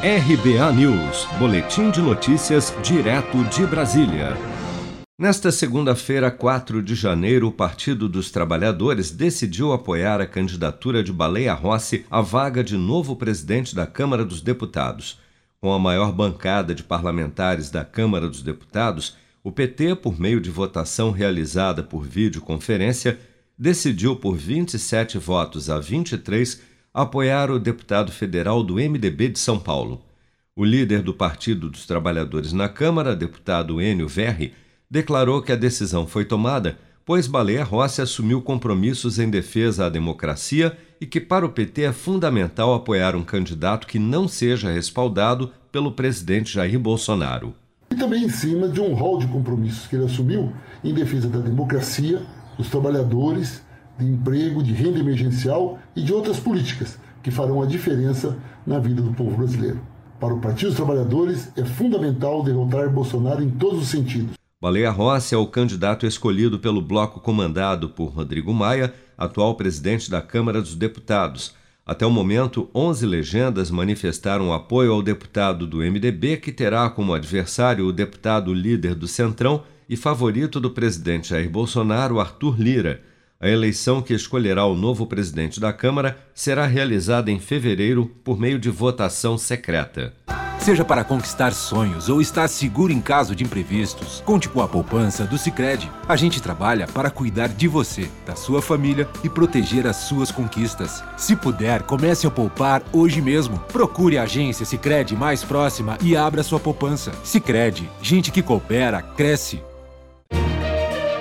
RBA News, Boletim de Notícias, direto de Brasília. Nesta segunda-feira, 4 de janeiro, o Partido dos Trabalhadores decidiu apoiar a candidatura de Baleia Rossi à vaga de novo presidente da Câmara dos Deputados. Com a maior bancada de parlamentares da Câmara dos Deputados, o PT, por meio de votação realizada por videoconferência, decidiu por 27 votos a 23 apoiar o deputado federal do MDB de São Paulo. O líder do Partido dos Trabalhadores na Câmara, deputado Enio Verri, declarou que a decisão foi tomada pois Baleia Rossi assumiu compromissos em defesa à democracia e que para o PT é fundamental apoiar um candidato que não seja respaldado pelo presidente Jair Bolsonaro. E também em cima de um rol de compromissos que ele assumiu em defesa da democracia, dos trabalhadores de emprego, de renda emergencial e de outras políticas que farão a diferença na vida do povo brasileiro. Para o Partido dos Trabalhadores, é fundamental derrotar Bolsonaro em todos os sentidos. Baleia Rossi é o candidato escolhido pelo bloco comandado por Rodrigo Maia, atual presidente da Câmara dos Deputados. Até o momento, 11 legendas manifestaram apoio ao deputado do MDB, que terá como adversário o deputado líder do Centrão e favorito do presidente Jair Bolsonaro, Arthur Lira. A eleição que escolherá o novo presidente da Câmara será realizada em fevereiro por meio de votação secreta. Seja para conquistar sonhos ou estar seguro em caso de imprevistos, conte com a poupança do Sicredi. A gente trabalha para cuidar de você, da sua família e proteger as suas conquistas. Se puder, comece a poupar hoje mesmo. Procure a agência Sicredi mais próxima e abra sua poupança. Sicredi, gente que coopera cresce